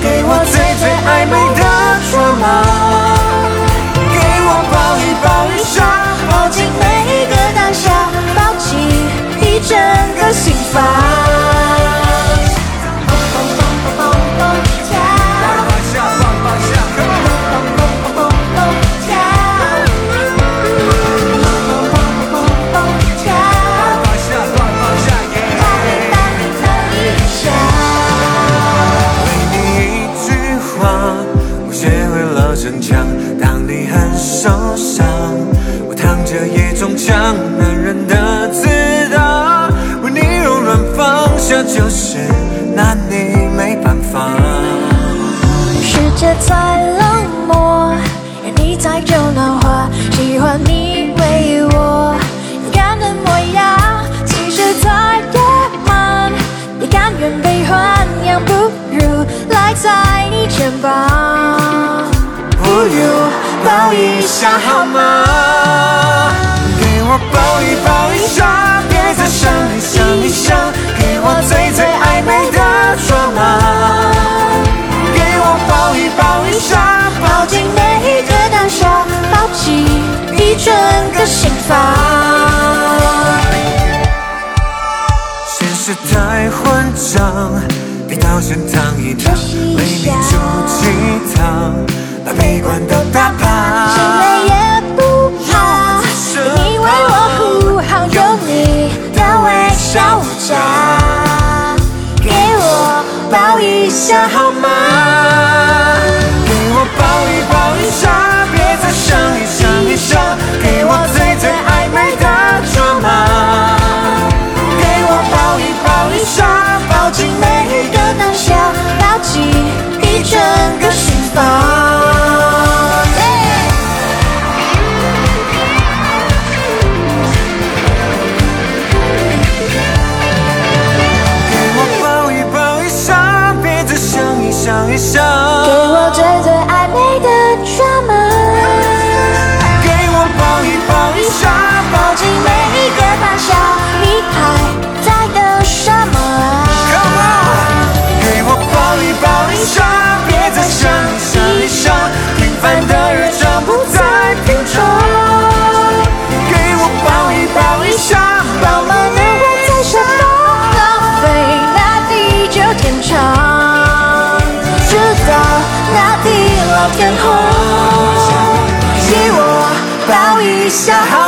给我最最暧昧的筹码。我躺着也中枪。男人的自大，为你柔软放下，就是拿你没办法。世界再冷漠，有你在就暖和。喜欢你为我勇敢的模样，即使再野蛮，也甘愿被豢养，不如赖在你肩膀。不如抱一下好吗？抱一抱一下，别再想一想一想，给我最最暧昧的抓马。给我抱一抱一下，抱紧每一个当下，抱紧一整个心房。现实太混账，别到现堂一躺，为你煮鸡汤，下。给我抱一下想一想。给我最最暧昧的地老